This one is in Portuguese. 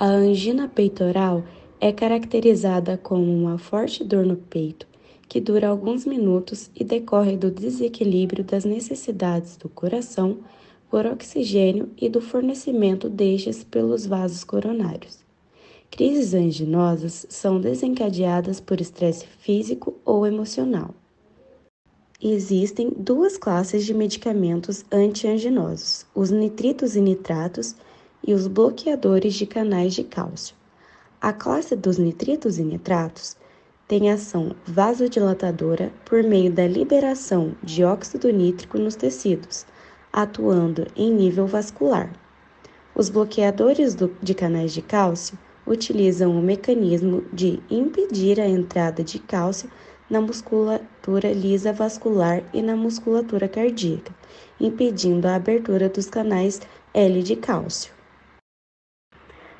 A angina peitoral é caracterizada como uma forte dor no peito que dura alguns minutos e decorre do desequilíbrio das necessidades do coração por oxigênio e do fornecimento destes pelos vasos coronários. Crises anginosas são desencadeadas por estresse físico ou emocional. Existem duas classes de medicamentos antianginosos: os nitritos e nitratos e os bloqueadores de canais de cálcio. A classe dos nitritos e nitratos tem ação vasodilatadora por meio da liberação de óxido nítrico nos tecidos, atuando em nível vascular. Os bloqueadores do, de canais de cálcio utilizam o mecanismo de impedir a entrada de cálcio na musculatura lisa vascular e na musculatura cardíaca, impedindo a abertura dos canais L de cálcio.